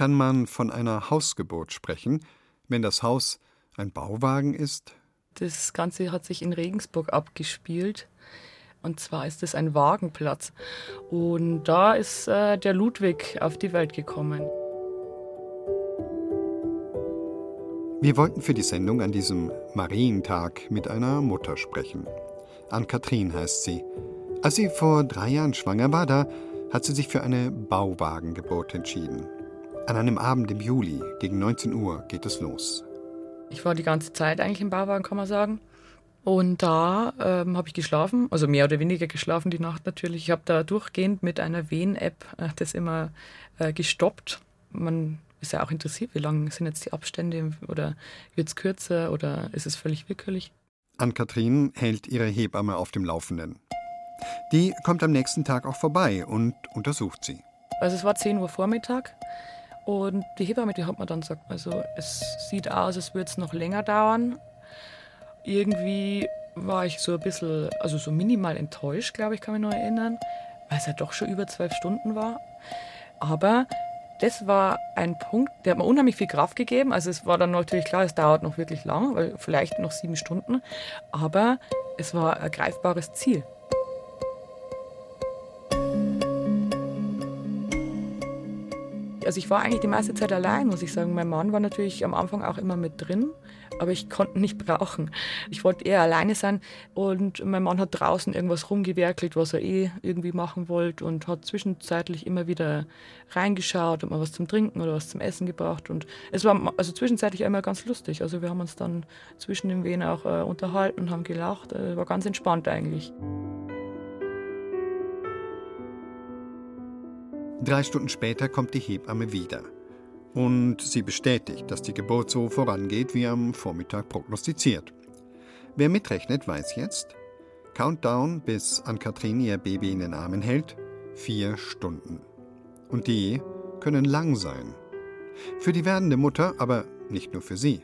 Kann man von einer Hausgeburt sprechen, wenn das Haus ein Bauwagen ist? Das Ganze hat sich in Regensburg abgespielt. Und zwar ist es ein Wagenplatz. Und da ist äh, der Ludwig auf die Welt gekommen. Wir wollten für die Sendung an diesem Marientag mit einer Mutter sprechen. Ann-Kathrin heißt sie. Als sie vor drei Jahren schwanger war, da hat sie sich für eine Bauwagengeburt entschieden. An einem Abend im Juli gegen 19 Uhr geht es los. Ich war die ganze Zeit eigentlich im Bauwagen, kann man sagen. Und da ähm, habe ich geschlafen, also mehr oder weniger geschlafen die Nacht natürlich. Ich habe da durchgehend mit einer Wehen-App äh, das immer äh, gestoppt. Man ist ja auch interessiert, wie lang sind jetzt die Abstände oder wird es kürzer oder ist es völlig willkürlich? Ann-Kathrin hält ihre Hebamme auf dem Laufenden. Die kommt am nächsten Tag auch vorbei und untersucht sie. Also es war 10 Uhr Vormittag und die Hebamme, die hat mir dann gesagt, also es sieht aus, als würde es noch länger dauern. Irgendwie war ich so ein bisschen, also so minimal enttäuscht, glaube ich, kann mich noch erinnern, weil es ja doch schon über zwölf Stunden war. Aber das war ein Punkt, der hat mir unheimlich viel Kraft gegeben. Also es war dann natürlich klar, es dauert noch wirklich lang, weil vielleicht noch sieben Stunden. Aber es war ein greifbares Ziel. Also ich war eigentlich die meiste Zeit allein, muss ich sagen. Mein Mann war natürlich am Anfang auch immer mit drin, aber ich konnte nicht brauchen. Ich wollte eher alleine sein und mein Mann hat draußen irgendwas rumgewerkelt, was er eh irgendwie machen wollte und hat zwischenzeitlich immer wieder reingeschaut und mal was zum Trinken oder was zum Essen gebracht und es war also zwischenzeitlich immer ganz lustig. Also wir haben uns dann zwischen den Wehen auch äh, unterhalten und haben gelacht. Äh, war ganz entspannt eigentlich. Drei Stunden später kommt die Hebamme wieder. Und sie bestätigt, dass die Geburt so vorangeht, wie am Vormittag prognostiziert. Wer mitrechnet, weiß jetzt, Countdown, bis Ann-Kathrin ihr Baby in den Armen hält, vier Stunden. Und die können lang sein. Für die werdende Mutter, aber nicht nur für sie.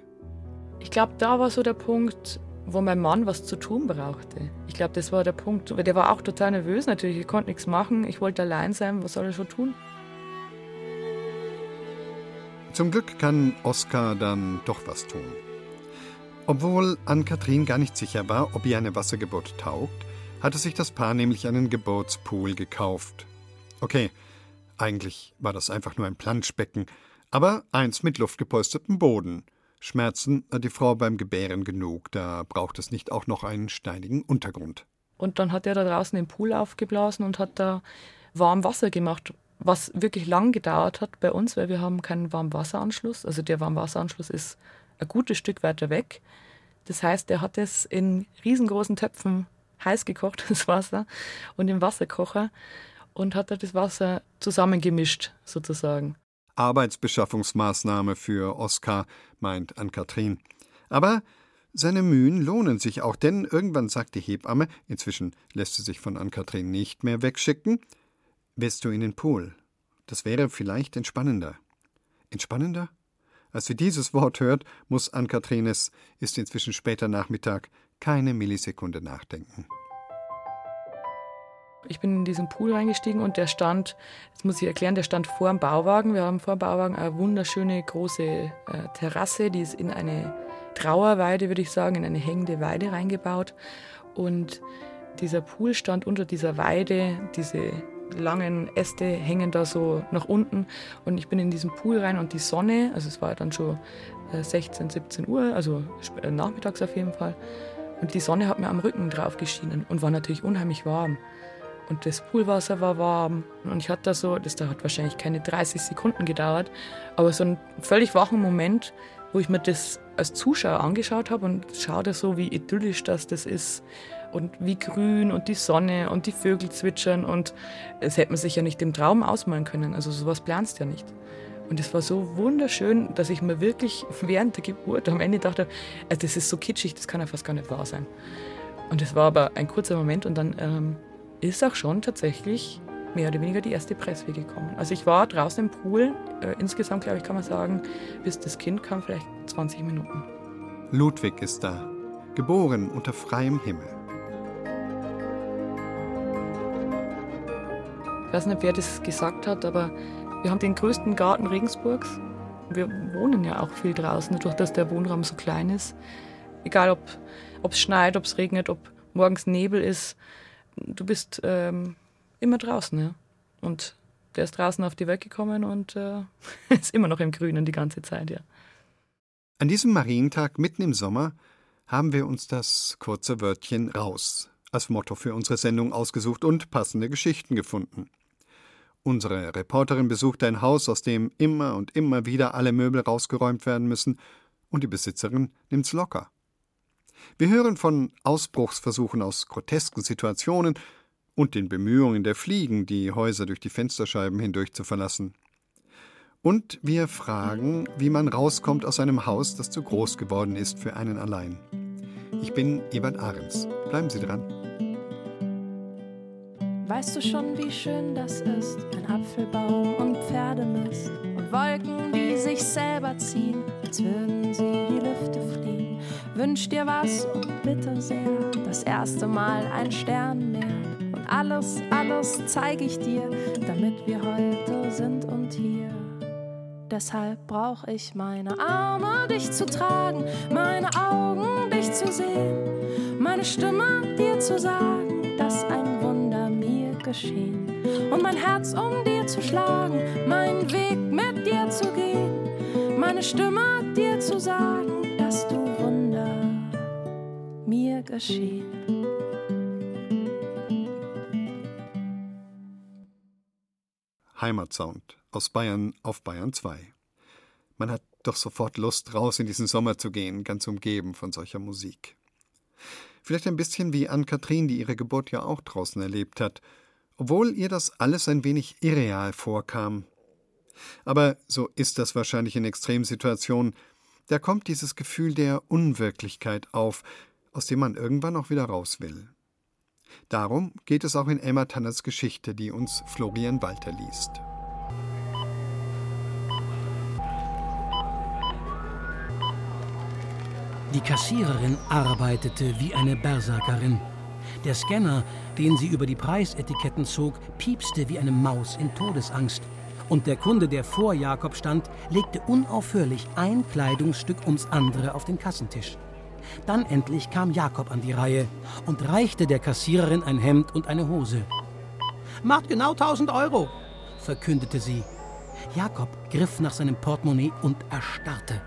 Ich glaube, da war so der Punkt, wo mein Mann was zu tun brauchte. Ich glaube, das war der Punkt. Der war auch total nervös natürlich. Ich konnte nichts machen. Ich wollte allein sein. Was soll er schon tun? Zum Glück kann Oskar dann doch was tun. Obwohl Ann-Kathrin gar nicht sicher war, ob ihr eine Wassergeburt taugt, hatte sich das Paar nämlich einen Geburtspool gekauft. Okay, eigentlich war das einfach nur ein Planschbecken, aber eins mit luftgepolstertem Boden – Schmerzen hat die Frau beim Gebären genug, da braucht es nicht auch noch einen steinigen Untergrund. Und dann hat er da draußen den Pool aufgeblasen und hat da warm Wasser gemacht, was wirklich lang gedauert hat bei uns, weil wir haben keinen Warmwasseranschluss. Also der Warmwasseranschluss ist ein gutes Stück weiter weg. Das heißt, er hat es in riesengroßen Töpfen heiß gekocht, das Wasser, und im Wasserkocher und hat da das Wasser zusammengemischt, sozusagen. Arbeitsbeschaffungsmaßnahme für Oskar, meint Ann-Kathrin. Aber seine Mühen lohnen sich auch, denn irgendwann sagt die Hebamme, inzwischen lässt sie sich von Ann-Kathrin nicht mehr wegschicken, willst du in den Pool? Das wäre vielleicht entspannender. Entspannender? Als sie dieses Wort hört, muss Ann-Kathrin es, ist inzwischen später Nachmittag, keine Millisekunde nachdenken. Ich bin in diesen Pool reingestiegen und der stand, das muss ich erklären, der stand vor dem Bauwagen. Wir haben vor dem Bauwagen eine wunderschöne große äh, Terrasse, die ist in eine Trauerweide, würde ich sagen, in eine hängende Weide reingebaut. Und dieser Pool stand unter dieser Weide, diese langen Äste hängen da so nach unten und ich bin in diesen Pool rein und die Sonne, also es war dann schon 16, äh, 17 Uhr, also äh, nachmittags auf jeden Fall, und die Sonne hat mir am Rücken drauf geschienen und war natürlich unheimlich warm. Und das Poolwasser war warm. Und ich hatte da so, das hat wahrscheinlich keine 30 Sekunden gedauert, aber so einen völlig wachen Moment, wo ich mir das als Zuschauer angeschaut habe und schaute so, wie idyllisch das, das ist und wie grün und die Sonne und die Vögel zwitschern und es hätte man sich ja nicht im Traum ausmalen können. Also sowas planst ja nicht. Und es war so wunderschön, dass ich mir wirklich während der Geburt am Ende dachte, also das ist so kitschig, das kann ja fast gar nicht wahr sein. Und es war aber ein kurzer Moment und dann ähm, ist auch schon tatsächlich mehr oder weniger die erste Pressweh gekommen. Also ich war draußen im Pool, äh, insgesamt glaube ich kann man sagen, bis das Kind kam vielleicht 20 Minuten. Ludwig ist da, geboren unter freiem Himmel. Ich weiß nicht, wer das gesagt hat, aber Wir haben den größten Garten Regensburgs. Wir wohnen ja auch viel draußen, dadurch, dass der Wohnraum so klein ist. Egal, ob es schneit, ob es regnet, ob morgens Nebel ist, du bist ähm, immer draußen. Ja? Und der ist draußen auf die Welt gekommen und äh, ist immer noch im Grünen die ganze Zeit, ja. An diesem Marientag mitten im Sommer haben wir uns das kurze Wörtchen raus als Motto für unsere Sendung ausgesucht und passende Geschichten gefunden. Unsere Reporterin besucht ein Haus, aus dem immer und immer wieder alle Möbel rausgeräumt werden müssen, und die Besitzerin nimmt's locker. Wir hören von Ausbruchsversuchen aus grotesken Situationen und den Bemühungen der Fliegen, die Häuser durch die Fensterscheiben hindurch zu verlassen. Und wir fragen, wie man rauskommt aus einem Haus, das zu groß geworden ist für einen allein. Ich bin Ebert Ahrens. Bleiben Sie dran. Weißt du schon, wie schön das ist? Ein Apfelbaum und Pferdemist und Wolken, die sich selber ziehen, als würden sie die Lüfte fliegen. Wünsch dir was und bitte sehr, das erste Mal ein Sternenmeer. Und alles, alles zeige ich dir, damit wir heute sind und hier. Deshalb brauche ich meine Arme, dich zu tragen, meine Augen, dich zu sehen, meine Stimme, dir zu sagen, dass ein Wunder mir geschehen und mein Herz, um dir zu schlagen, meinen Weg mit dir zu gehen, meine Stimme, dir zu sagen, dass du mir geschehen. Heimatsound aus Bayern auf Bayern 2. Man hat doch sofort Lust, raus in diesen Sommer zu gehen, ganz umgeben von solcher Musik. Vielleicht ein bisschen wie Ann-Kathrin, die ihre Geburt ja auch draußen erlebt hat, obwohl ihr das alles ein wenig irreal vorkam. Aber so ist das wahrscheinlich in Extremsituationen. Da kommt dieses Gefühl der Unwirklichkeit auf, aus dem man irgendwann auch wieder raus will. Darum geht es auch in Emma Tanners Geschichte, die uns Florian Walter liest. Die Kassiererin arbeitete wie eine Berserkerin. Der Scanner, den sie über die Preisetiketten zog, piepste wie eine Maus in Todesangst. Und der Kunde, der vor Jakob stand, legte unaufhörlich ein Kleidungsstück ums andere auf den Kassentisch. Dann endlich kam Jakob an die Reihe und reichte der Kassiererin ein Hemd und eine Hose. Macht genau 1000 Euro, verkündete sie. Jakob griff nach seinem Portemonnaie und erstarrte.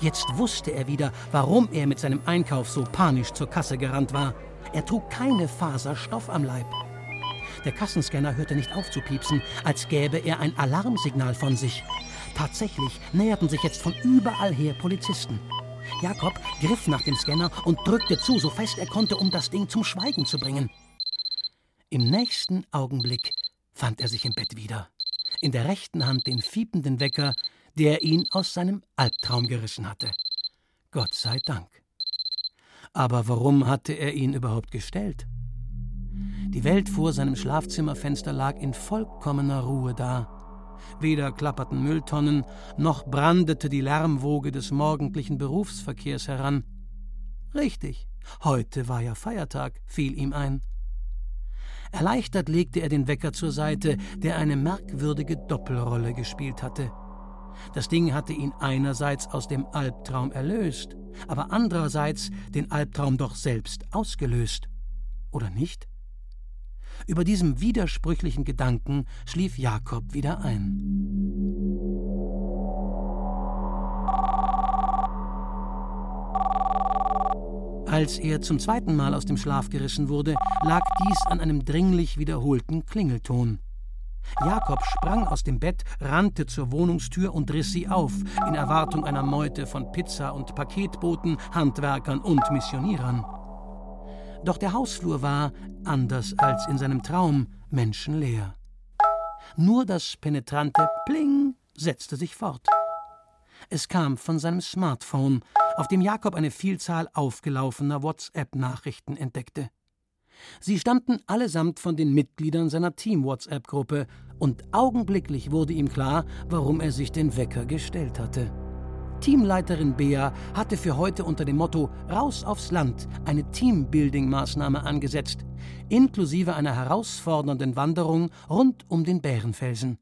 Jetzt wusste er wieder, warum er mit seinem Einkauf so panisch zur Kasse gerannt war. Er trug keine Faserstoff am Leib. Der Kassenscanner hörte nicht auf zu piepsen, als gäbe er ein Alarmsignal von sich. Tatsächlich näherten sich jetzt von überall her Polizisten. Jakob griff nach dem Scanner und drückte zu, so fest er konnte, um das Ding zum Schweigen zu bringen. Im nächsten Augenblick fand er sich im Bett wieder. In der rechten Hand den fiependen Wecker, der ihn aus seinem Albtraum gerissen hatte. Gott sei Dank. Aber warum hatte er ihn überhaupt gestellt? Die Welt vor seinem Schlafzimmerfenster lag in vollkommener Ruhe da. Weder klapperten Mülltonnen, noch brandete die Lärmwoge des morgendlichen Berufsverkehrs heran. Richtig, heute war ja Feiertag, fiel ihm ein. Erleichtert legte er den Wecker zur Seite, der eine merkwürdige Doppelrolle gespielt hatte. Das Ding hatte ihn einerseits aus dem Albtraum erlöst, aber andererseits den Albtraum doch selbst ausgelöst. Oder nicht? Über diesem widersprüchlichen Gedanken schlief Jakob wieder ein. Als er zum zweiten Mal aus dem Schlaf gerissen wurde, lag dies an einem dringlich wiederholten Klingelton. Jakob sprang aus dem Bett, rannte zur Wohnungstür und riss sie auf, in Erwartung einer Meute von Pizza- und Paketboten, Handwerkern und Missionierern. Doch der Hausflur war, anders als in seinem Traum, menschenleer. Nur das penetrante Pling setzte sich fort. Es kam von seinem Smartphone, auf dem Jakob eine Vielzahl aufgelaufener WhatsApp-Nachrichten entdeckte. Sie stammten allesamt von den Mitgliedern seiner Team-WhatsApp-Gruppe, und augenblicklich wurde ihm klar, warum er sich den Wecker gestellt hatte. Teamleiterin Bea hatte für heute unter dem Motto Raus aufs Land eine Teambuilding-Maßnahme angesetzt, inklusive einer herausfordernden Wanderung rund um den Bärenfelsen.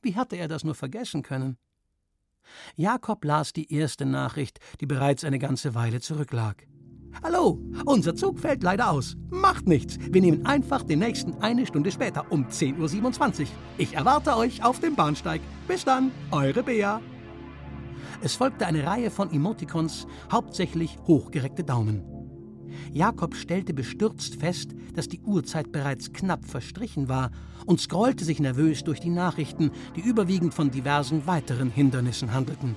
Wie hatte er das nur vergessen können? Jakob las die erste Nachricht, die bereits eine ganze Weile zurücklag. Hallo, unser Zug fällt leider aus. Macht nichts. Wir nehmen einfach den nächsten eine Stunde später um 10.27 Uhr. Ich erwarte euch auf dem Bahnsteig. Bis dann, eure Bea. Es folgte eine Reihe von Emoticons, hauptsächlich hochgereckte Daumen. Jakob stellte bestürzt fest, dass die Uhrzeit bereits knapp verstrichen war und scrollte sich nervös durch die Nachrichten, die überwiegend von diversen weiteren Hindernissen handelten.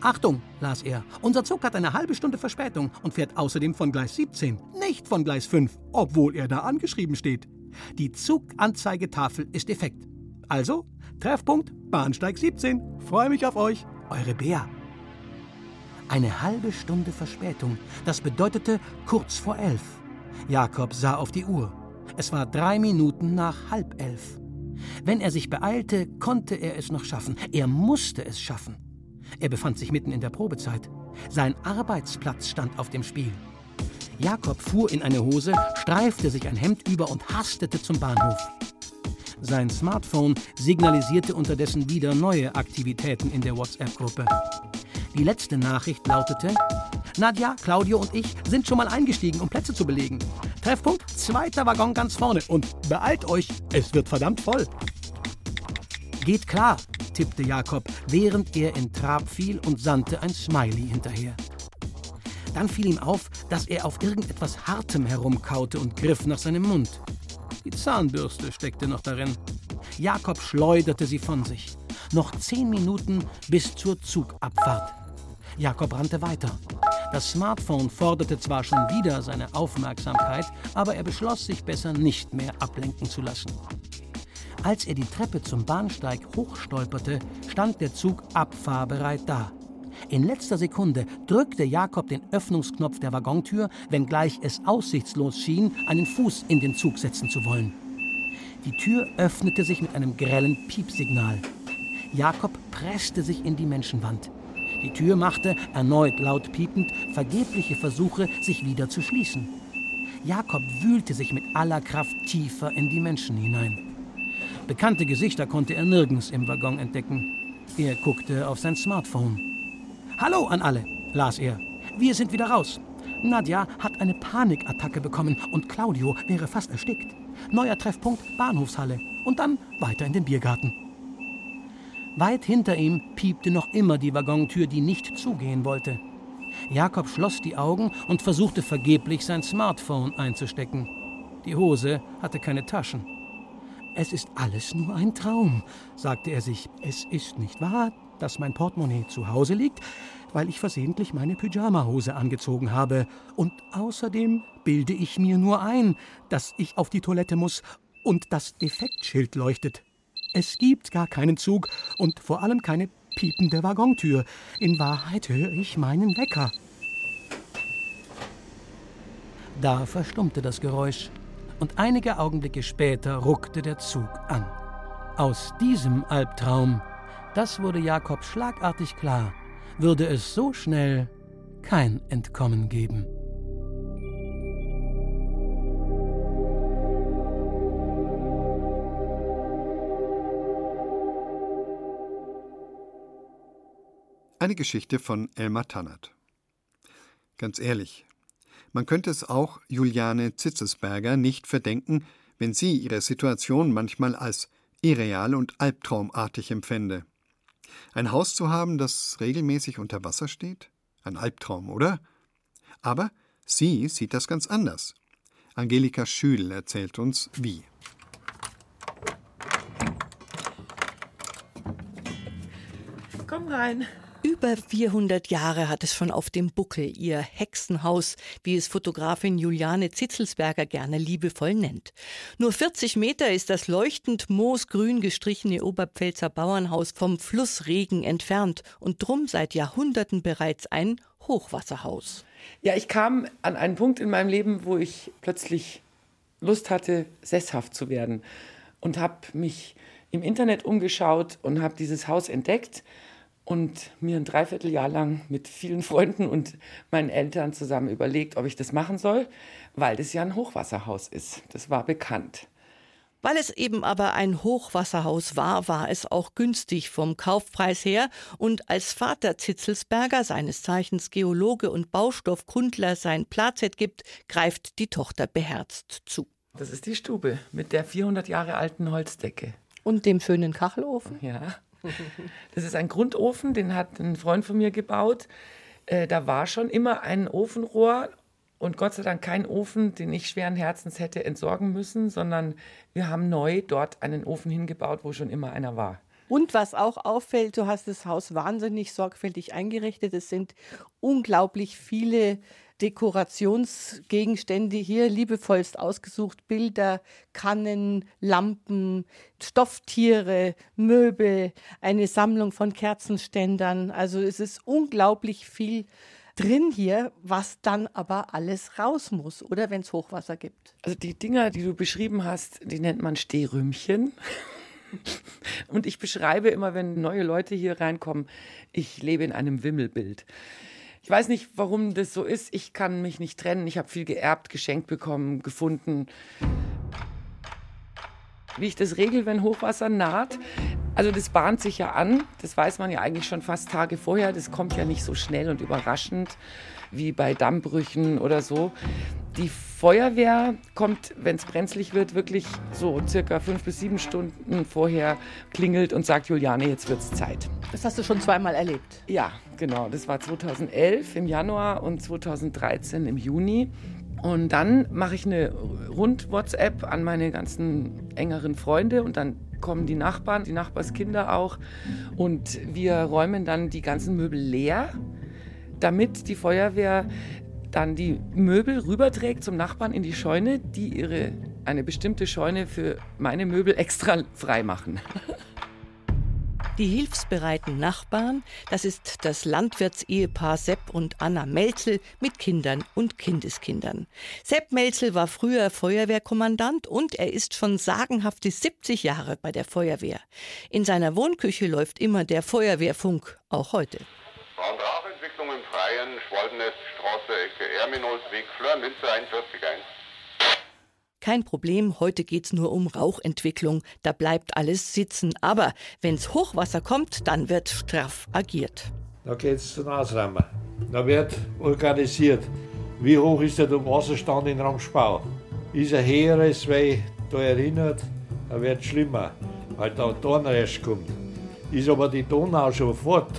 Achtung, las er, unser Zug hat eine halbe Stunde Verspätung und fährt außerdem von Gleis 17, nicht von Gleis 5, obwohl er da angeschrieben steht. Die Zuganzeigetafel ist defekt. Also, Treffpunkt Bahnsteig 17. Freue mich auf euch. Eure Bea. Eine halbe Stunde Verspätung. Das bedeutete kurz vor elf. Jakob sah auf die Uhr. Es war drei Minuten nach halb elf. Wenn er sich beeilte, konnte er es noch schaffen. Er musste es schaffen. Er befand sich mitten in der Probezeit. Sein Arbeitsplatz stand auf dem Spiel. Jakob fuhr in eine Hose, streifte sich ein Hemd über und hastete zum Bahnhof. Sein Smartphone signalisierte unterdessen wieder neue Aktivitäten in der WhatsApp-Gruppe. Die letzte Nachricht lautete: Nadja, Claudio und ich sind schon mal eingestiegen, um Plätze zu belegen. Treffpunkt, zweiter Waggon ganz vorne. Und beeilt euch, es wird verdammt voll. Geht klar, tippte Jakob, während er in Trab fiel und sandte ein Smiley hinterher. Dann fiel ihm auf, dass er auf irgendetwas Hartem herumkaute und griff nach seinem Mund. Die Zahnbürste steckte noch darin. Jakob schleuderte sie von sich. Noch zehn Minuten bis zur Zugabfahrt. Jakob rannte weiter. Das Smartphone forderte zwar schon wieder seine Aufmerksamkeit, aber er beschloss, sich besser nicht mehr ablenken zu lassen. Als er die Treppe zum Bahnsteig hochstolperte, stand der Zug abfahrbereit da. In letzter Sekunde drückte Jakob den Öffnungsknopf der Waggontür, wenngleich es aussichtslos schien, einen Fuß in den Zug setzen zu wollen. Die Tür öffnete sich mit einem grellen Piepsignal. Jakob presste sich in die Menschenwand. Die Tür machte, erneut laut piepend, vergebliche Versuche, sich wieder zu schließen. Jakob wühlte sich mit aller Kraft tiefer in die Menschen hinein. Bekannte Gesichter konnte er nirgends im Waggon entdecken. Er guckte auf sein Smartphone. Hallo an alle, las er. Wir sind wieder raus. Nadja hat eine Panikattacke bekommen und Claudio wäre fast erstickt. Neuer Treffpunkt Bahnhofshalle und dann weiter in den Biergarten. Weit hinter ihm piepte noch immer die Waggontür, die nicht zugehen wollte. Jakob schloss die Augen und versuchte vergeblich sein Smartphone einzustecken. Die Hose hatte keine Taschen. Es ist alles nur ein Traum, sagte er sich. Es ist nicht wahr, dass mein Portemonnaie zu Hause liegt, weil ich versehentlich meine Pyjamahose angezogen habe. Und außerdem bilde ich mir nur ein, dass ich auf die Toilette muss und das Defektschild leuchtet. Es gibt gar keinen Zug und vor allem keine piepende Waggontür. In Wahrheit höre ich meinen Wecker. Da verstummte das Geräusch und einige Augenblicke später ruckte der Zug an. Aus diesem Albtraum, das wurde Jakob schlagartig klar, würde es so schnell kein Entkommen geben. Eine Geschichte von Elmar Tannert. Ganz ehrlich, man könnte es auch Juliane Zitzesberger nicht verdenken, wenn sie ihre Situation manchmal als irreal und albtraumartig empfände. Ein Haus zu haben, das regelmäßig unter Wasser steht? Ein Albtraum, oder? Aber sie sieht das ganz anders. Angelika Schül erzählt uns, wie. Komm rein. Über 400 Jahre hat es schon auf dem Buckel, ihr Hexenhaus, wie es Fotografin Juliane Zitzelsberger gerne liebevoll nennt. Nur 40 Meter ist das leuchtend moosgrün gestrichene Oberpfälzer Bauernhaus vom Flussregen entfernt und drum seit Jahrhunderten bereits ein Hochwasserhaus. Ja, ich kam an einen Punkt in meinem Leben, wo ich plötzlich Lust hatte, sesshaft zu werden und habe mich im Internet umgeschaut und habe dieses Haus entdeckt und mir ein Dreivierteljahr lang mit vielen Freunden und meinen Eltern zusammen überlegt, ob ich das machen soll, weil das ja ein Hochwasserhaus ist. Das war bekannt. Weil es eben aber ein Hochwasserhaus war, war es auch günstig vom Kaufpreis her und als Vater Zitzelsberger, seines Zeichens Geologe und Baustoffkundler, sein Plazet gibt, greift die Tochter beherzt zu. Das ist die Stube mit der 400 Jahre alten Holzdecke. Und dem schönen Kachelofen? Ja. Das ist ein Grundofen, den hat ein Freund von mir gebaut. Äh, da war schon immer ein Ofenrohr und Gott sei Dank kein Ofen, den ich schweren Herzens hätte entsorgen müssen, sondern wir haben neu dort einen Ofen hingebaut, wo schon immer einer war. Und was auch auffällt, du hast das Haus wahnsinnig sorgfältig eingerichtet. Es sind unglaublich viele Dekorationsgegenstände hier liebevollst ausgesucht. Bilder, Kannen, Lampen, Stofftiere, Möbel, eine Sammlung von Kerzenständern. Also es ist unglaublich viel drin hier, was dann aber alles raus muss, oder wenn es Hochwasser gibt. Also die Dinger, die du beschrieben hast, die nennt man Stehrümchen. Und ich beschreibe immer, wenn neue Leute hier reinkommen, ich lebe in einem Wimmelbild. Ich weiß nicht, warum das so ist. Ich kann mich nicht trennen. Ich habe viel geerbt, geschenkt bekommen, gefunden. Wie ich das regel, wenn Hochwasser naht. Also das bahnt sich ja an. Das weiß man ja eigentlich schon fast Tage vorher. Das kommt ja nicht so schnell und überraschend wie bei Dammbrüchen oder so. Die Feuerwehr kommt, wenn es brenzlig wird, wirklich so circa fünf bis sieben Stunden vorher klingelt und sagt, Juliane, jetzt wird es Zeit. Das hast du schon zweimal erlebt? Ja, genau. Das war 2011 im Januar und 2013 im Juni. Und dann mache ich eine Rund-WhatsApp an meine ganzen engeren Freunde und dann kommen die Nachbarn, die Nachbarskinder auch. Und wir räumen dann die ganzen Möbel leer, damit die Feuerwehr dann die Möbel rüberträgt zum Nachbarn in die Scheune, die ihre eine bestimmte Scheune für meine Möbel extra frei machen. Die hilfsbereiten Nachbarn, das ist das Landwirtsehepaar Sepp und Anna Melzel mit Kindern und Kindeskindern. Sepp Melzel war früher Feuerwehrkommandant und er ist schon sagenhafte 70 Jahre bei der Feuerwehr. In seiner Wohnküche läuft immer der Feuerwehrfunk, auch heute. Rauchentwicklung im Freien, Schwalbenneststraße, Ecke Erminolsweg, Fleur, Münze 41 kein Problem, heute geht's nur um Rauchentwicklung, da bleibt alles sitzen. Aber wenn's Hochwasser kommt, dann wird straff agiert. Da geht's zum Ausräumen. Da wird organisiert. Wie hoch ist der Wasserstand in Ramspau? Ist er höher, als wer da erinnert, dann wird es schlimmer, weil da Dornrest kommt. Ist aber die Donau schon fort,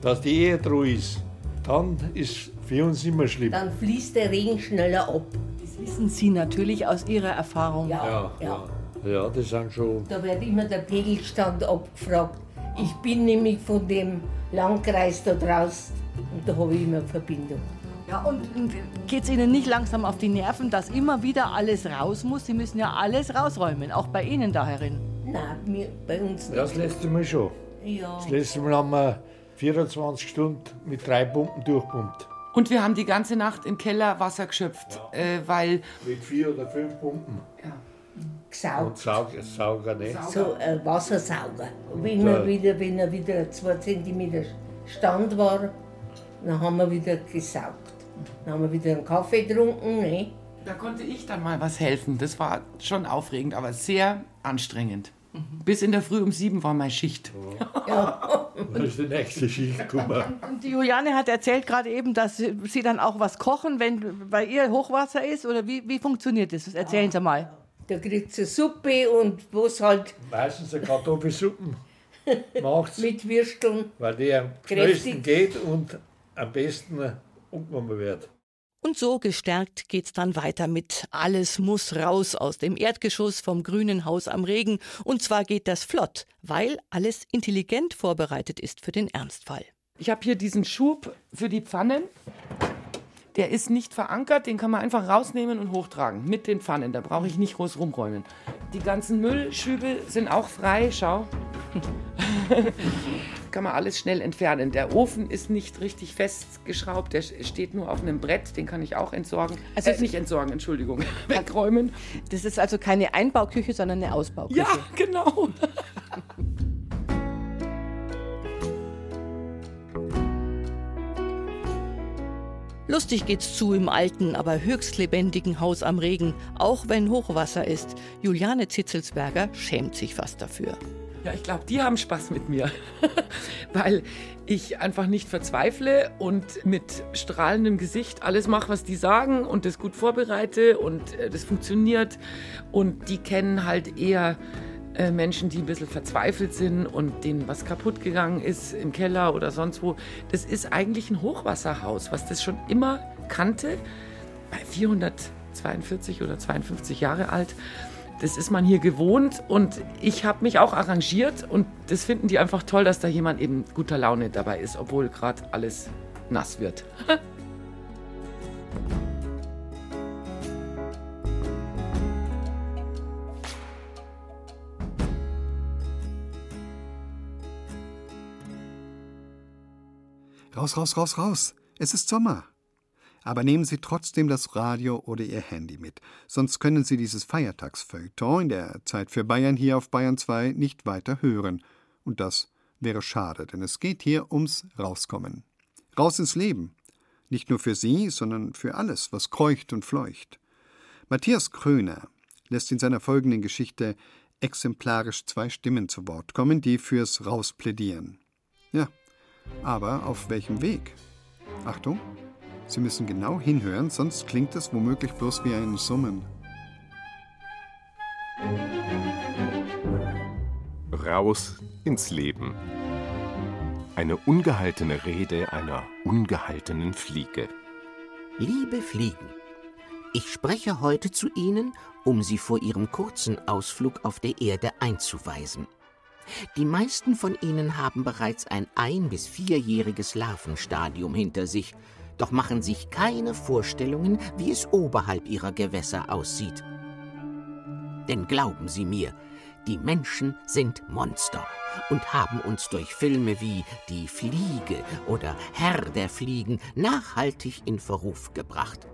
dass die Ehe ist, dann ist für uns immer schlimm. Dann fließt der Regen schneller ab wissen Sie natürlich aus Ihrer Erfahrung. Ja, ja. ja. ja das sind schon. Da wird immer der Pegelstand abgefragt. Ich bin nämlich von dem Landkreis da draußen und da habe ich immer eine Verbindung. Ja, und geht es Ihnen nicht langsam auf die Nerven, dass immer wieder alles raus muss? Sie müssen ja alles rausräumen, auch bei Ihnen da herin. Nein, wir, bei uns nicht. Das letzte Mal schon. Ja. Das letzte Mal haben wir 24 Stunden mit drei Pumpen durchpumpt. Und wir haben die ganze Nacht im Keller Wasser geschöpft, ja. äh, weil. Mit vier oder fünf Pumpen. Ja. Gesaugt. Und Saug, Sauger nicht. So ein äh, Wassersauger. Wenn, er wieder, wenn er wieder zwei Zentimeter Stand war, dann haben wir wieder gesaugt. Dann haben wir wieder einen Kaffee getrunken. Ne? Da konnte ich dann mal was helfen. Das war schon aufregend, aber sehr anstrengend. Mhm. Bis in der Früh um sieben war meine Schicht. Ja. Dann ist die nächste Schicht gekommen. Und die Juliane hat erzählt gerade eben, dass sie dann auch was kochen, wenn bei ihr Hochwasser ist. Oder wie, wie funktioniert das? Erzählen Sie mal. Da kriegt sie Suppe und was halt. Meistens eine Kartoffelsuppe macht Mit Würsteln. Weil die am schnellsten geht und am besten umgenommen wird. Und so gestärkt geht's dann weiter mit Alles muss raus aus dem Erdgeschoss vom grünen Haus am Regen. Und zwar geht das flott, weil alles intelligent vorbereitet ist für den Ernstfall. Ich habe hier diesen Schub für die Pfannen. Der ist nicht verankert, den kann man einfach rausnehmen und hochtragen mit den Pfannen. Da brauche ich nicht groß rumräumen. Die ganzen Müllschübe sind auch frei, schau. Kann man alles schnell entfernen. Der Ofen ist nicht richtig festgeschraubt, der steht nur auf einem Brett, den kann ich auch entsorgen. Also äh, nicht entsorgen, Entschuldigung, wegräumen. Das ist also keine Einbauküche, sondern eine Ausbauküche. Ja, genau. Lustig geht's zu im alten, aber höchst lebendigen Haus am Regen, auch wenn Hochwasser ist. Juliane Zitzelsberger schämt sich fast dafür. Ja, ich glaube, die haben Spaß mit mir, weil ich einfach nicht verzweifle und mit strahlendem Gesicht alles mache, was die sagen und das gut vorbereite und äh, das funktioniert. Und die kennen halt eher äh, Menschen, die ein bisschen verzweifelt sind und denen was kaputt gegangen ist im Keller oder sonst wo. Das ist eigentlich ein Hochwasserhaus, was das schon immer kannte. Bei 442 oder 52 Jahre alt. Das ist man hier gewohnt und ich habe mich auch arrangiert und das finden die einfach toll, dass da jemand eben guter Laune dabei ist, obwohl gerade alles nass wird. Raus, raus, raus, raus. Es ist Sommer. Aber nehmen Sie trotzdem das Radio oder Ihr Handy mit, sonst können Sie dieses Feiertagsfeuilleton in der Zeit für Bayern hier auf Bayern 2 nicht weiter hören. Und das wäre schade, denn es geht hier ums Rauskommen. Raus ins Leben. Nicht nur für Sie, sondern für alles, was kreucht und fleucht. Matthias Kröner lässt in seiner folgenden Geschichte exemplarisch zwei Stimmen zu Wort kommen, die fürs Raus plädieren. Ja, aber auf welchem Weg? Achtung, Sie müssen genau hinhören, sonst klingt es womöglich bloß wie ein Summen. Raus ins Leben. Eine ungehaltene Rede einer ungehaltenen Fliege. Liebe Fliegen, ich spreche heute zu Ihnen, um Sie vor Ihrem kurzen Ausflug auf der Erde einzuweisen. Die meisten von ihnen haben bereits ein ein- bis vierjähriges Larvenstadium hinter sich, doch machen sich keine Vorstellungen, wie es oberhalb ihrer Gewässer aussieht. Denn glauben Sie mir, die Menschen sind Monster und haben uns durch Filme wie Die Fliege oder Herr der Fliegen nachhaltig in Verruf gebracht.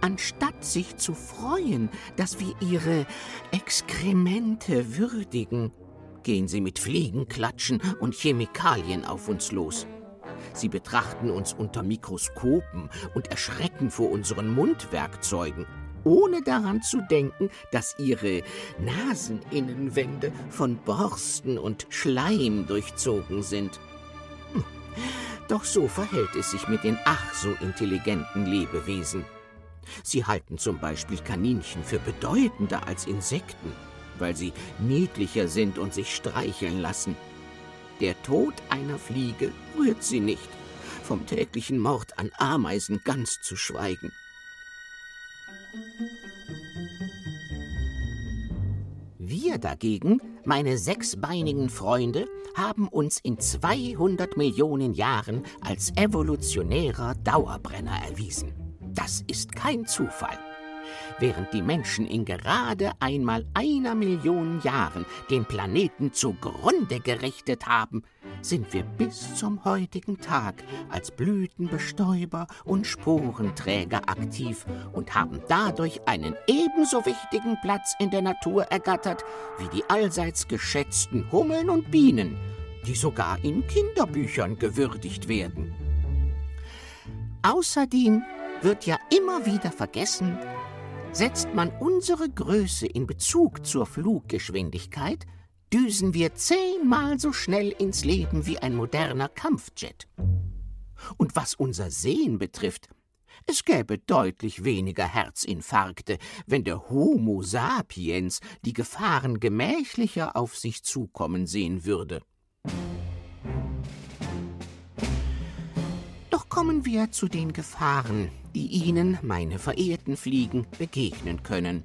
Anstatt sich zu freuen, dass wir ihre Exkremente würdigen, gehen sie mit Fliegenklatschen und Chemikalien auf uns los. Sie betrachten uns unter Mikroskopen und erschrecken vor unseren Mundwerkzeugen, ohne daran zu denken, dass ihre Naseninnenwände von Borsten und Schleim durchzogen sind. Hm. Doch so verhält es sich mit den ach so intelligenten Lebewesen. Sie halten zum Beispiel Kaninchen für bedeutender als Insekten weil sie niedlicher sind und sich streicheln lassen. Der Tod einer Fliege rührt sie nicht, vom täglichen Mord an Ameisen ganz zu schweigen. Wir dagegen, meine sechsbeinigen Freunde, haben uns in 200 Millionen Jahren als evolutionärer Dauerbrenner erwiesen. Das ist kein Zufall. Während die Menschen in gerade einmal einer Million Jahren den Planeten zugrunde gerichtet haben, sind wir bis zum heutigen Tag als Blütenbestäuber und Sporenträger aktiv und haben dadurch einen ebenso wichtigen Platz in der Natur ergattert wie die allseits geschätzten Hummeln und Bienen, die sogar in Kinderbüchern gewürdigt werden. Außerdem wird ja immer wieder vergessen, Setzt man unsere Größe in Bezug zur Fluggeschwindigkeit, düsen wir zehnmal so schnell ins Leben wie ein moderner Kampfjet. Und was unser Sehen betrifft, es gäbe deutlich weniger Herzinfarkte, wenn der Homo sapiens die Gefahren gemächlicher auf sich zukommen sehen würde. Kommen wir zu den Gefahren, die Ihnen, meine verehrten Fliegen, begegnen können.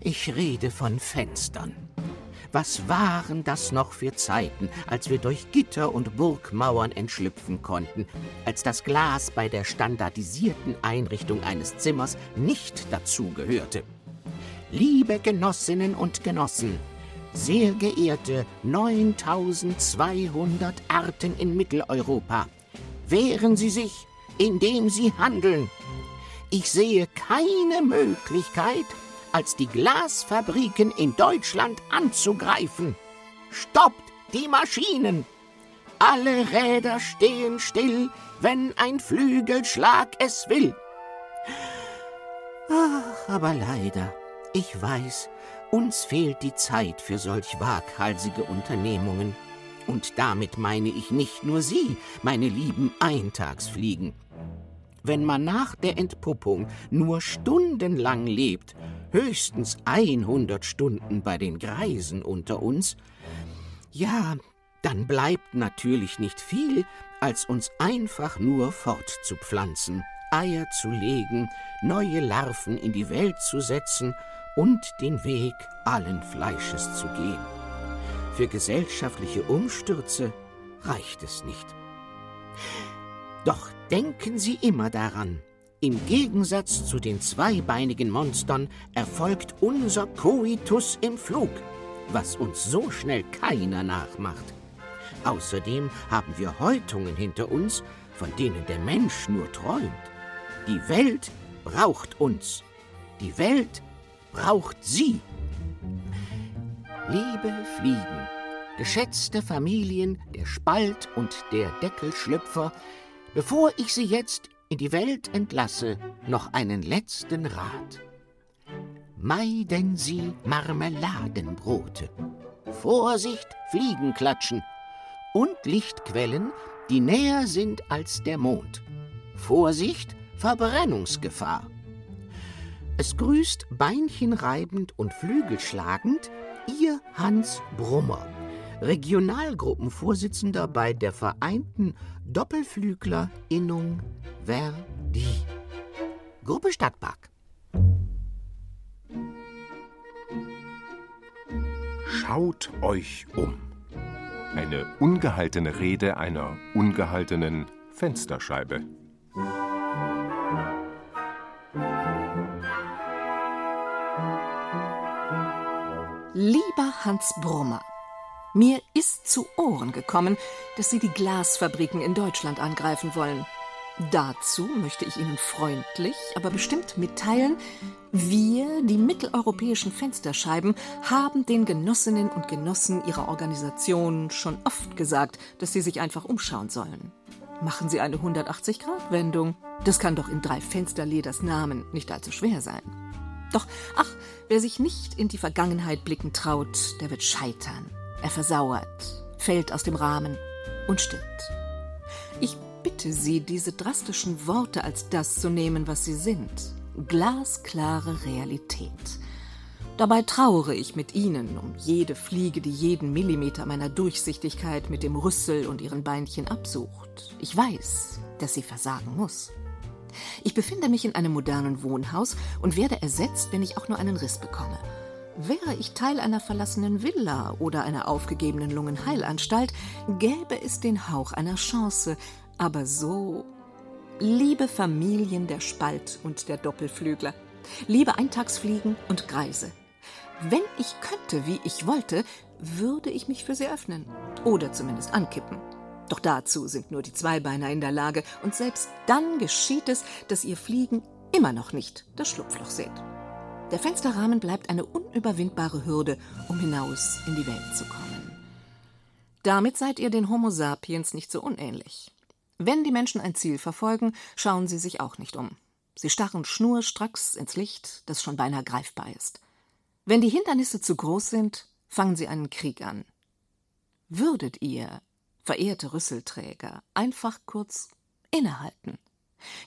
Ich rede von Fenstern. Was waren das noch für Zeiten, als wir durch Gitter und Burgmauern entschlüpfen konnten, als das Glas bei der standardisierten Einrichtung eines Zimmers nicht dazugehörte? Liebe Genossinnen und Genossen, sehr geehrte 9200 Arten in Mitteleuropa, wehren Sie sich indem sie handeln. Ich sehe keine Möglichkeit, als die Glasfabriken in Deutschland anzugreifen. Stoppt die Maschinen! alle Räder stehen still, wenn ein Flügelschlag es will. Ach, aber leider, ich weiß, uns fehlt die Zeit für solch waghalsige Unternehmungen. Und damit meine ich nicht nur Sie, meine lieben Eintagsfliegen. Wenn man nach der Entpuppung nur stundenlang lebt, höchstens 100 Stunden bei den Greisen unter uns, ja, dann bleibt natürlich nicht viel, als uns einfach nur fortzupflanzen, Eier zu legen, neue Larven in die Welt zu setzen und den Weg allen Fleisches zu gehen. Für gesellschaftliche Umstürze reicht es nicht. Doch denken Sie immer daran, im Gegensatz zu den zweibeinigen Monstern erfolgt unser Coitus im Flug, was uns so schnell keiner nachmacht. Außerdem haben wir Häutungen hinter uns, von denen der Mensch nur träumt. Die Welt braucht uns. Die Welt braucht Sie. Liebe Fliegen, geschätzte Familien der Spalt und der Deckelschlüpfer, bevor ich Sie jetzt in die Welt entlasse, noch einen letzten Rat. Meiden Sie Marmeladenbrote. Vorsicht, Fliegenklatschen und Lichtquellen, die näher sind als der Mond. Vorsicht, Verbrennungsgefahr. Es grüßt beinchenreibend und flügelschlagend Ihr Hans Brummer, Regionalgruppenvorsitzender bei der Vereinten Doppelflügler-Innung Verdi. Gruppe Stadtpark. Schaut euch um. Eine ungehaltene Rede einer ungehaltenen Fensterscheibe. Lieber Hans Brummer, mir ist zu Ohren gekommen, dass Sie die Glasfabriken in Deutschland angreifen wollen. Dazu möchte ich Ihnen freundlich, aber bestimmt mitteilen, wir, die mitteleuropäischen Fensterscheiben, haben den Genossinnen und Genossen Ihrer Organisation schon oft gesagt, dass sie sich einfach umschauen sollen. Machen Sie eine 180-Grad-Wendung. Das kann doch in drei Fensterleders Namen nicht allzu schwer sein. Doch, ach, wer sich nicht in die Vergangenheit blicken traut, der wird scheitern. Er versauert, fällt aus dem Rahmen und stirbt. Ich bitte Sie, diese drastischen Worte als das zu nehmen, was sie sind. Glasklare Realität. Dabei trauere ich mit Ihnen um jede Fliege, die jeden Millimeter meiner Durchsichtigkeit mit dem Rüssel und ihren Beinchen absucht. Ich weiß, dass sie versagen muss. Ich befinde mich in einem modernen Wohnhaus und werde ersetzt, wenn ich auch nur einen Riss bekomme. Wäre ich Teil einer verlassenen Villa oder einer aufgegebenen Lungenheilanstalt, gäbe es den Hauch einer Chance, aber so. Liebe Familien der Spalt und der Doppelflügler, liebe Eintagsfliegen und Greise, wenn ich könnte, wie ich wollte, würde ich mich für sie öffnen oder zumindest ankippen. Doch dazu sind nur die Zweibeiner in der Lage, und selbst dann geschieht es, dass ihr Fliegen immer noch nicht das Schlupfloch seht. Der Fensterrahmen bleibt eine unüberwindbare Hürde, um hinaus in die Welt zu kommen. Damit seid ihr den Homo sapiens nicht so unähnlich. Wenn die Menschen ein Ziel verfolgen, schauen sie sich auch nicht um. Sie starren schnurstracks ins Licht, das schon beinahe greifbar ist. Wenn die Hindernisse zu groß sind, fangen sie einen Krieg an. Würdet ihr, verehrte Rüsselträger, einfach kurz innehalten,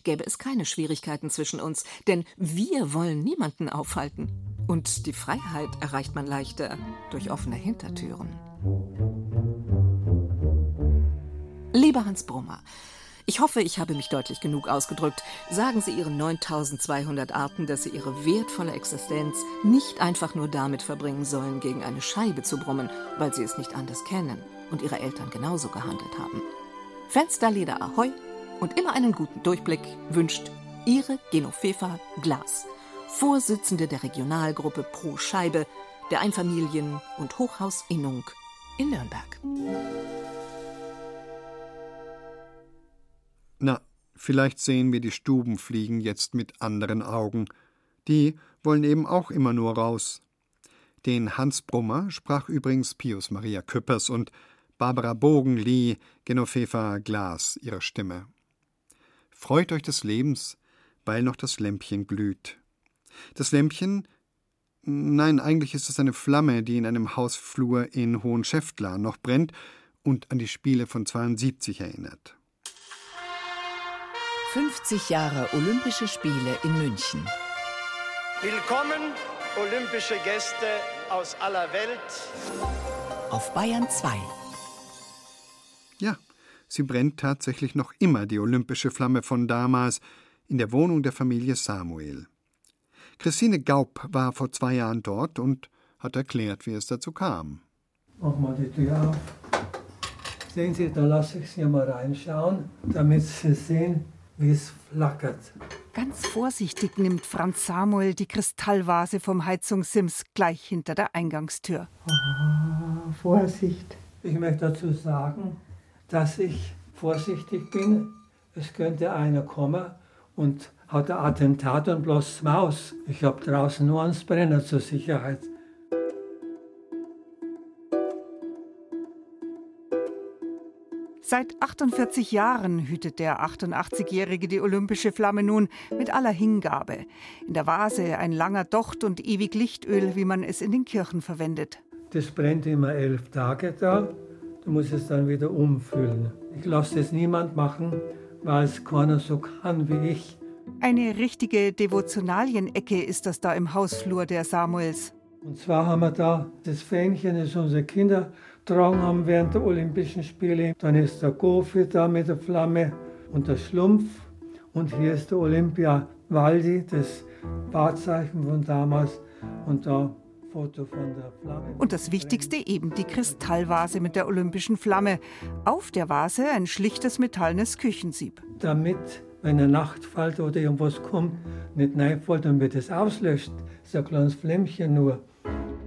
gäbe es keine Schwierigkeiten zwischen uns, denn wir wollen niemanden aufhalten. Und die Freiheit erreicht man leichter durch offene Hintertüren. Lieber Hans Brummer, ich hoffe, ich habe mich deutlich genug ausgedrückt. Sagen Sie Ihren 9200 Arten, dass Sie Ihre wertvolle Existenz nicht einfach nur damit verbringen sollen, gegen eine Scheibe zu brummen, weil Sie es nicht anders kennen und Ihre Eltern genauso gehandelt haben. Fensterleder Ahoi und immer einen guten Durchblick wünscht Ihre Genofefa Glas, Vorsitzende der Regionalgruppe Pro Scheibe der Einfamilien- und Hochhausinnung in Nürnberg. Na, vielleicht sehen wir die Stubenfliegen jetzt mit anderen Augen. Die wollen eben auch immer nur raus. Den Hans Brummer sprach übrigens Pius Maria Küppers und Barbara Bogenli, Genoveva Glas ihre Stimme. Freut euch des Lebens, weil noch das Lämpchen glüht. Das Lämpchen, nein, eigentlich ist es eine Flamme, die in einem Hausflur in Hohenschäftlar noch brennt und an die Spiele von 72 erinnert. 50 Jahre Olympische Spiele in München. Willkommen, olympische Gäste aus aller Welt. Auf Bayern 2. Ja, sie brennt tatsächlich noch immer, die olympische Flamme von damals, in der Wohnung der Familie Samuel. Christine Gaub war vor zwei Jahren dort und hat erklärt, wie es dazu kam. Mach mal die Tür auf. Sehen Sie, da lasse ich Sie mal reinschauen, damit Sie sehen, wie es flackert. Ganz vorsichtig nimmt Franz Samuel die Kristallvase vom Heizungssims gleich hinter der Eingangstür. Ah, Vorsicht. Ich möchte dazu sagen, dass ich vorsichtig bin. Es könnte einer kommen und hat ein Attentat und bloß Maus. Ich habe draußen nur einen Brenner zur Sicherheit. Seit 48 Jahren hütet der 88-Jährige die olympische Flamme nun mit aller Hingabe. In der Vase ein langer Docht und ewig Lichtöl, wie man es in den Kirchen verwendet. Das brennt immer elf Tage da. Du musst es dann wieder umfüllen. Ich lasse es niemand machen, weil es keiner so kann wie ich. Eine richtige Devotionalienecke ist das da im Hausflur der Samuels. Und zwar haben wir da das Fähnchen, das unsere Kinder getragen haben während der Olympischen Spiele. Dann ist der Gofi da mit der Flamme und der Schlumpf. Und hier ist der Olympia Waldi, das Wahrzeichen von damals. Und da Foto von der Flamme. Und das Wichtigste eben die Kristallvase mit der olympischen Flamme. Auf der Vase ein schlichtes metallenes Küchensieb. Damit, wenn eine Nacht fällt oder irgendwas kommt, nicht reinfällt und wird es auslöscht. Das ist ein kleines Flämmchen nur.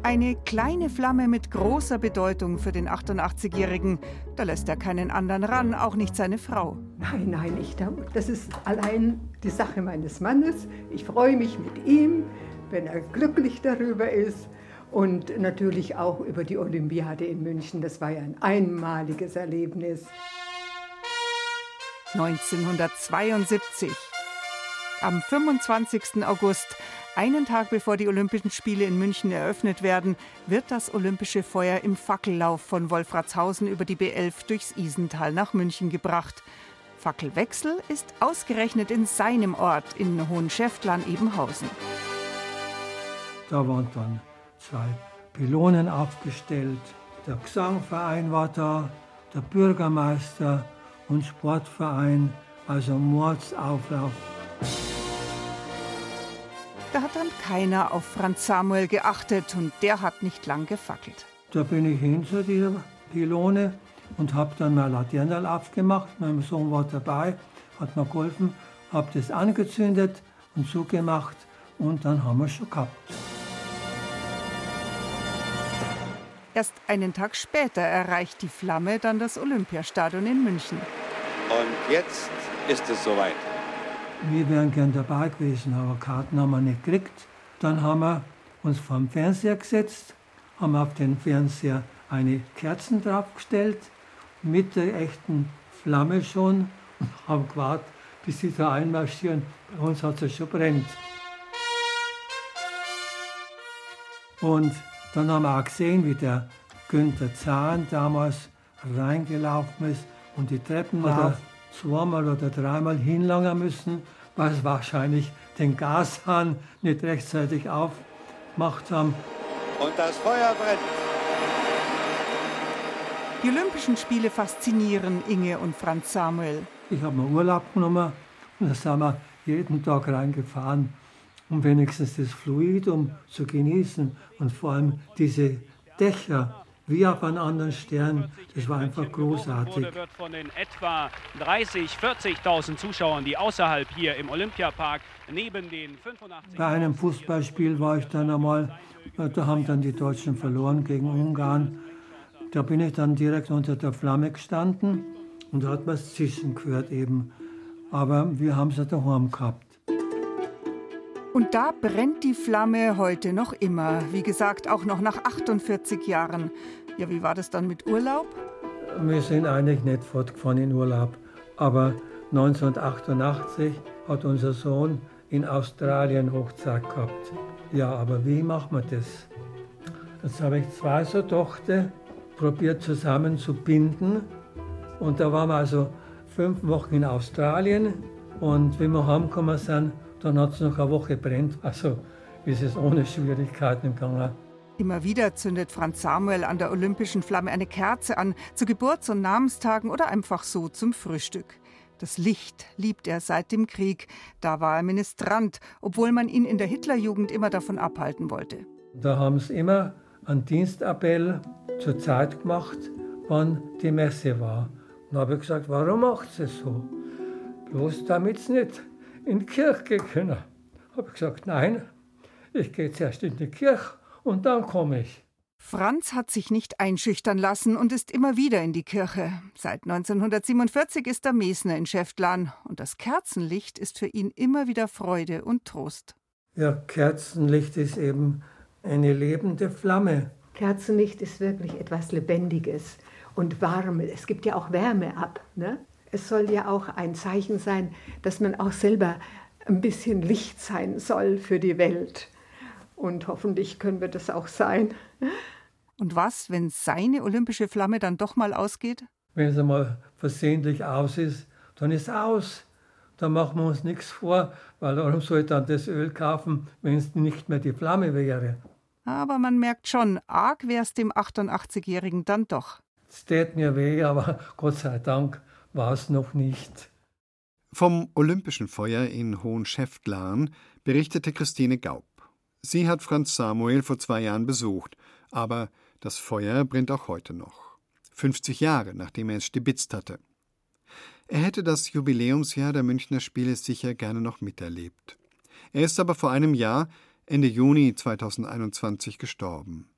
Eine kleine Flamme mit großer Bedeutung für den 88-Jährigen. Da lässt er keinen anderen ran, auch nicht seine Frau. Nein, nein, ich, das ist allein die Sache meines Mannes. Ich freue mich mit ihm, wenn er glücklich darüber ist. Und natürlich auch über die Olympiade in München. Das war ja ein einmaliges Erlebnis. 1972. Am 25. August, einen Tag bevor die Olympischen Spiele in München eröffnet werden, wird das olympische Feuer im Fackellauf von Wolfratshausen über die B11 durchs Isental nach München gebracht. Fackelwechsel ist ausgerechnet in seinem Ort in Hohenschäftlarn-Ebenhausen. Da waren dann zwei Pylonen aufgestellt. Der Gesangverein war da, der Bürgermeister und Sportverein, also Mordsauflauf. Da hat dann keiner auf Franz Samuel geachtet und der hat nicht lang gefackelt. Da bin ich hin zu dieser Pylone und habe dann mein Laternel aufgemacht. Mein Sohn war dabei, hat mir geholfen, habe das angezündet und zugemacht und dann haben wir es schon gehabt. Erst einen Tag später erreicht die Flamme dann das Olympiastadion in München. Und jetzt ist es soweit. Wir wären gern dabei gewesen, aber Karten haben wir nicht gekriegt. Dann haben wir uns vor den Fernseher gesetzt, haben auf den Fernseher eine Kerzen draufgestellt, mit der echten Flamme schon und haben gewartet, bis sie da einmarschieren. Bei uns hat es schon brennt. Und dann haben wir auch gesehen, wie der Günther Zahn damals reingelaufen ist und die Treppen er zweimal oder dreimal hinlangen müssen, weil sie wahrscheinlich den Gashahn nicht rechtzeitig aufgemacht haben. Und das Feuer brennt. Die Olympischen Spiele faszinieren Inge und Franz Samuel. Ich habe mir Urlaub genommen und da sind wir jeden Tag reingefahren, um wenigstens das Fluidum zu genießen und vor allem diese Dächer wie auf einem anderen Stern. Das war einfach großartig. wird von den etwa 30, 40.000 Zuschauern, die außerhalb hier im Olympiapark neben den 85. Bei einem Fußballspiel war ich dann einmal, da haben dann die Deutschen verloren gegen Ungarn. Da bin ich dann direkt unter der Flamme gestanden und da hat man das Zischen gehört eben. Aber wir haben es ja daheim gehabt. Und da brennt die Flamme heute noch immer. Wie gesagt, auch noch nach 48 Jahren. Ja, wie war das dann mit Urlaub? Wir sind eigentlich nicht fortgefahren in Urlaub, aber 1988 hat unser Sohn in Australien Hochzeit gehabt. Ja, aber wie macht man das? Jetzt habe ich zwei so Tochter probiert zusammen zu binden. Und da waren wir also fünf Wochen in Australien. Und wenn wir heimgekommen sind, dann hat es noch eine Woche brennt. Also ist es ohne Schwierigkeiten gegangen. Immer wieder zündet Franz Samuel an der olympischen Flamme eine Kerze an, zu Geburts- und Namenstagen oder einfach so zum Frühstück. Das Licht liebt er seit dem Krieg. Da war er Ministrant, obwohl man ihn in der Hitlerjugend immer davon abhalten wollte. Da haben sie immer einen Dienstappell zur Zeit gemacht, wann die Messe war. Und habe ich gesagt, warum macht sie es so? Bloß damit sie nicht in die Kirche gehen können. Habe ich gesagt, nein, ich gehe zuerst in die Kirche und dann komme ich. Franz hat sich nicht einschüchtern lassen und ist immer wieder in die Kirche. Seit 1947 ist er Mesner in Schäftlarn und das Kerzenlicht ist für ihn immer wieder Freude und Trost. Ja, Kerzenlicht ist eben eine lebende Flamme. Kerzenlicht ist wirklich etwas Lebendiges und warm. Es gibt ja auch Wärme ab. Ne? Es soll ja auch ein Zeichen sein, dass man auch selber ein bisschen Licht sein soll für die Welt. Und hoffentlich können wir das auch sein. Und was, wenn seine olympische Flamme dann doch mal ausgeht? Wenn es einmal versehentlich aus ist, dann ist es aus. Da machen wir uns nichts vor, weil warum soll ich dann das Öl kaufen, wenn es nicht mehr die Flamme wäre? Aber man merkt schon, arg wäre es dem 88-Jährigen dann doch. Es tät mir weh, aber Gott sei Dank war es noch nicht. Vom Olympischen Feuer in Hohenschäftlarn berichtete Christine Gaub. Sie hat Franz Samuel vor zwei Jahren besucht, aber das Feuer brennt auch heute noch. 50 Jahre, nachdem er es stibitzt hatte. Er hätte das Jubiläumsjahr der Münchner Spiele sicher gerne noch miterlebt. Er ist aber vor einem Jahr, Ende Juni 2021, gestorben.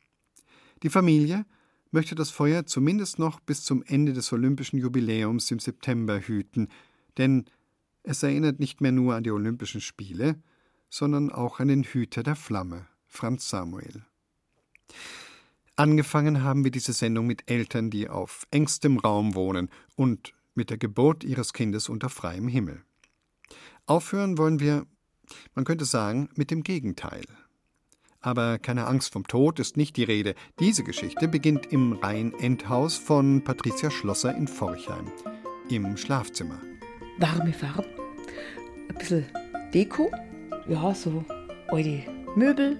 Die Familie möchte das Feuer zumindest noch bis zum Ende des Olympischen Jubiläums im September hüten, denn es erinnert nicht mehr nur an die Olympischen Spiele, sondern auch an den Hüter der Flamme, Franz Samuel. Angefangen haben wir diese Sendung mit Eltern, die auf engstem Raum wohnen und mit der Geburt ihres Kindes unter freiem Himmel. Aufhören wollen wir, man könnte sagen, mit dem Gegenteil. Aber keine Angst vom Tod ist nicht die Rede. Diese Geschichte beginnt im Rhein-Endhaus von Patricia Schlosser in Forchheim, im Schlafzimmer. Warme Farben, ein bisschen Deko ja, so alte Möbel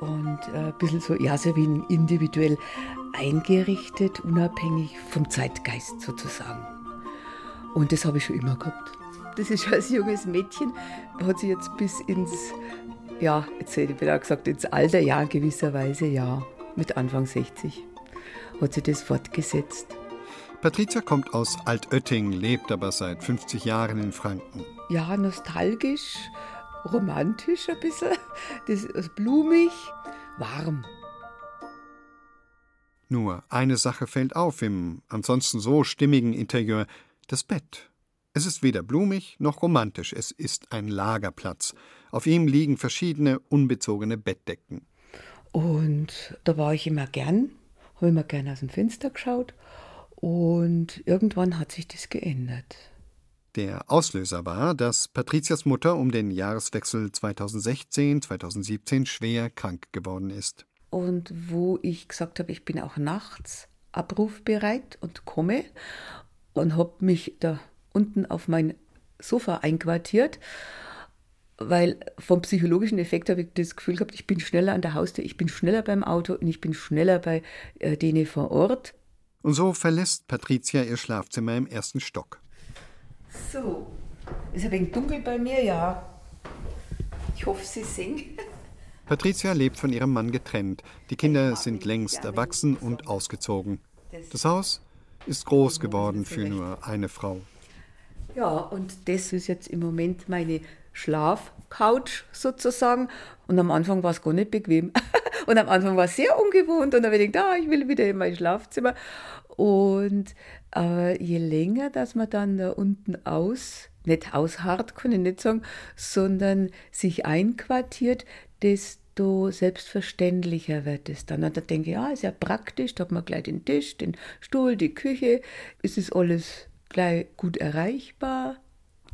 und äh, ein bisschen so, ja, so wie individuell eingerichtet, unabhängig vom Zeitgeist sozusagen. Und das habe ich schon immer gehabt. Das ist als junges Mädchen, hat sie jetzt bis ins, ja, jetzt hätte ich auch gesagt, ins Alter, ja, gewisserweise, ja, mit Anfang 60, hat sie das fortgesetzt. Patricia kommt aus Altötting, lebt aber seit 50 Jahren in Franken. Ja, nostalgisch, romantisch ein bisschen, das ist blumig, warm. Nur eine Sache fällt auf im ansonsten so stimmigen Interieur, das Bett. Es ist weder blumig noch romantisch, es ist ein Lagerplatz. Auf ihm liegen verschiedene unbezogene Bettdecken. Und da war ich immer gern, habe immer gern aus dem Fenster geschaut und irgendwann hat sich das geändert. Der Auslöser war, dass Patrizias Mutter um den Jahreswechsel 2016-2017 schwer krank geworden ist. Und wo ich gesagt habe, ich bin auch nachts abrufbereit und komme und habe mich da unten auf mein Sofa einquartiert, weil vom psychologischen Effekt habe ich das Gefühl gehabt, ich bin schneller an der Haustür, ich bin schneller beim Auto und ich bin schneller bei äh, denen vor Ort. Und so verlässt Patricia ihr Schlafzimmer im ersten Stock. So, ist ein wenig dunkel bei mir, ja. Ich hoffe, Sie singen. Patricia lebt von ihrem Mann getrennt. Die Kinder sind längst erwachsen und ausgezogen. Das Haus ist groß geworden für nur eine Frau. Ja, und das ist jetzt im Moment meine Schlafcouch sozusagen. Und am Anfang war es gar nicht bequem. Und am Anfang war es sehr ungewohnt. Und dann habe ich gedacht, ah, ich will wieder in mein Schlafzimmer. Und äh, je länger, dass man dann da unten aus, nicht ausharrt, kann ich nicht sagen, sondern sich einquartiert, desto selbstverständlicher wird es dann. Und da denke ich, ja, ist ja praktisch, da hat man gleich den Tisch, den Stuhl, die Küche, es ist alles gleich gut erreichbar.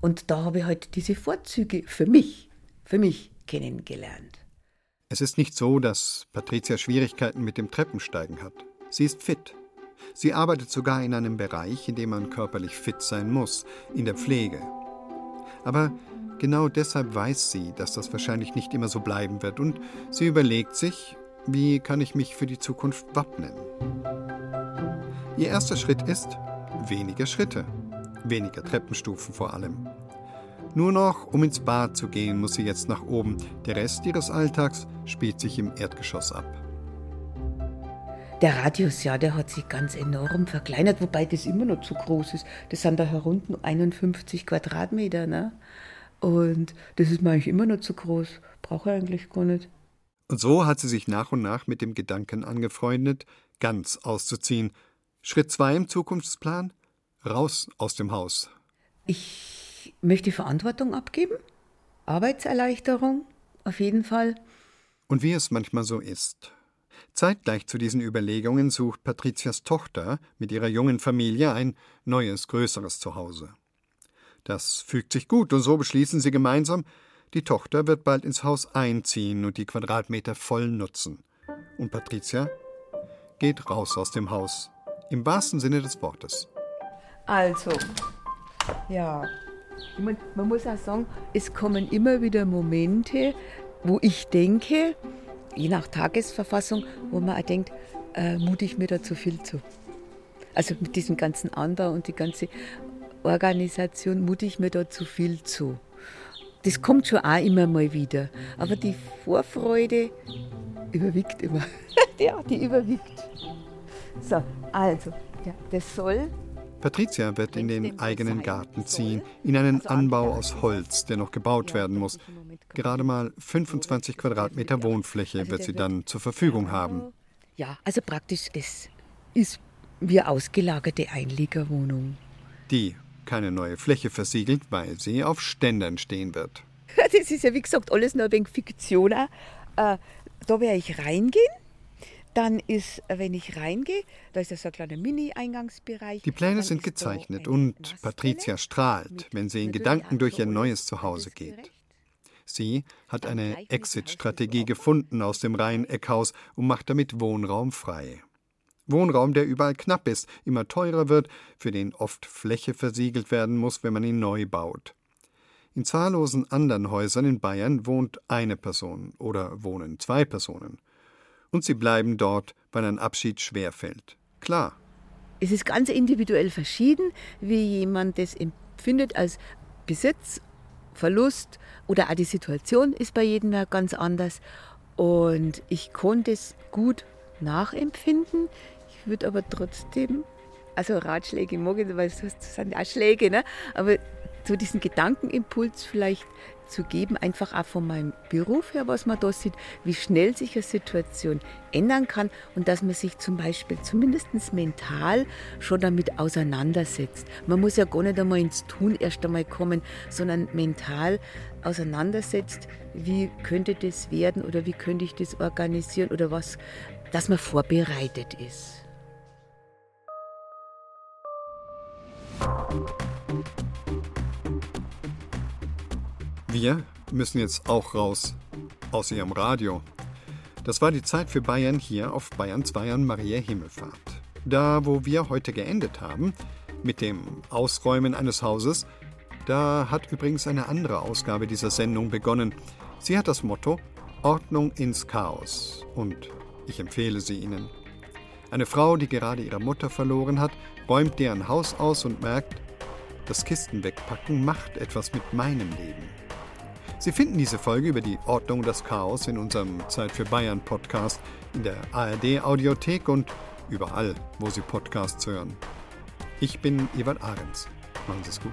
Und da habe ich heute diese Vorzüge für mich, für mich kennengelernt. Es ist nicht so, dass Patricia Schwierigkeiten mit dem Treppensteigen hat. Sie ist fit. Sie arbeitet sogar in einem Bereich, in dem man körperlich fit sein muss, in der Pflege. Aber genau deshalb weiß sie, dass das wahrscheinlich nicht immer so bleiben wird und sie überlegt sich, wie kann ich mich für die Zukunft wappnen. Ihr erster Schritt ist weniger Schritte, weniger Treppenstufen vor allem. Nur noch, um ins Bad zu gehen, muss sie jetzt nach oben. Der Rest ihres Alltags spielt sich im Erdgeschoss ab. Der Radius, ja, der hat sich ganz enorm verkleinert, wobei das immer noch zu groß ist. Das sind da herunten 51 Quadratmeter, ne? Und das ist mir eigentlich immer noch zu groß. Brauche ich eigentlich gar nicht. Und so hat sie sich nach und nach mit dem Gedanken angefreundet, ganz auszuziehen. Schritt zwei im Zukunftsplan: raus aus dem Haus. Ich möchte Verantwortung abgeben, Arbeitserleichterung, auf jeden Fall. Und wie es manchmal so ist. Zeitgleich zu diesen Überlegungen sucht Patrizias Tochter mit ihrer jungen Familie ein neues, größeres Zuhause. Das fügt sich gut, und so beschließen sie gemeinsam, die Tochter wird bald ins Haus einziehen und die Quadratmeter voll nutzen. Und Patricia geht raus aus dem Haus, im wahrsten Sinne des Wortes. Also, ja, man, man muss auch sagen, es kommen immer wieder Momente, wo ich denke, je nach Tagesverfassung, wo man auch denkt, äh, mute ich mir da zu viel zu. Also mit diesem ganzen Anbau und die ganze Organisation mute ich mir da zu viel zu. Das kommt schon auch immer mal wieder. Aber die Vorfreude überwiegt immer. ja, die überwiegt. So, also, ja, das soll Patricia wird in den eigenen Garten ziehen, in einen Anbau aus Holz, der noch gebaut werden muss. Gerade mal 25 Quadratmeter Wohnfläche wird sie dann zur Verfügung haben. Ja, also praktisch, das ist wie ausgelagerte Einliegerwohnung. Die keine neue Fläche versiegelt, weil sie auf Ständern stehen wird. Das ist ja wie gesagt alles nur ein wenig Fiktion. Äh, da werde ich reingehen. Dann ist, wenn ich reingehe, da ist ja so ein kleiner Mini-Eingangsbereich. Die Pläne sind gezeichnet und Patricia strahlt, wenn sie in Gedanken durch ihr neues Zuhause geht. Sie hat eine Exit-Strategie gefunden aus dem Rhein-Eckhaus und macht damit Wohnraum frei. Wohnraum, der überall knapp ist, immer teurer wird, für den oft Fläche versiegelt werden muss, wenn man ihn neu baut. In zahllosen anderen Häusern in Bayern wohnt eine Person oder wohnen zwei Personen. Und sie bleiben dort, weil ein Abschied schwerfällt. Klar. Es ist ganz individuell verschieden, wie jemand das empfindet als Besitz Verlust oder auch die Situation ist bei jedem ja ganz anders. Und ich konnte es gut nachempfinden. Ich würde aber trotzdem, also Ratschläge mag ich, weil das sind auch Schläge, ne? aber so diesen Gedankenimpuls vielleicht zu geben, einfach auch von meinem Beruf her, was man da sieht, wie schnell sich eine Situation ändern kann und dass man sich zum Beispiel zumindest mental schon damit auseinandersetzt. Man muss ja gar nicht einmal ins Tun erst einmal kommen, sondern mental auseinandersetzt, wie könnte das werden oder wie könnte ich das organisieren oder was, dass man vorbereitet ist. Wir müssen jetzt auch raus aus ihrem Radio. Das war die Zeit für Bayern hier auf Bayern 2 an Maria Himmelfahrt. Da, wo wir heute geendet haben, mit dem Ausräumen eines Hauses, da hat übrigens eine andere Ausgabe dieser Sendung begonnen. Sie hat das Motto Ordnung ins Chaos und ich empfehle sie Ihnen. Eine Frau, die gerade ihre Mutter verloren hat, räumt deren Haus aus und merkt, das Kisten wegpacken macht etwas mit meinem Leben. Sie finden diese Folge über die Ordnung das Chaos in unserem Zeit für Bayern Podcast, in der ARD Audiothek und überall, wo Sie Podcasts hören. Ich bin Ewald Ahrens. Machen Sie es gut.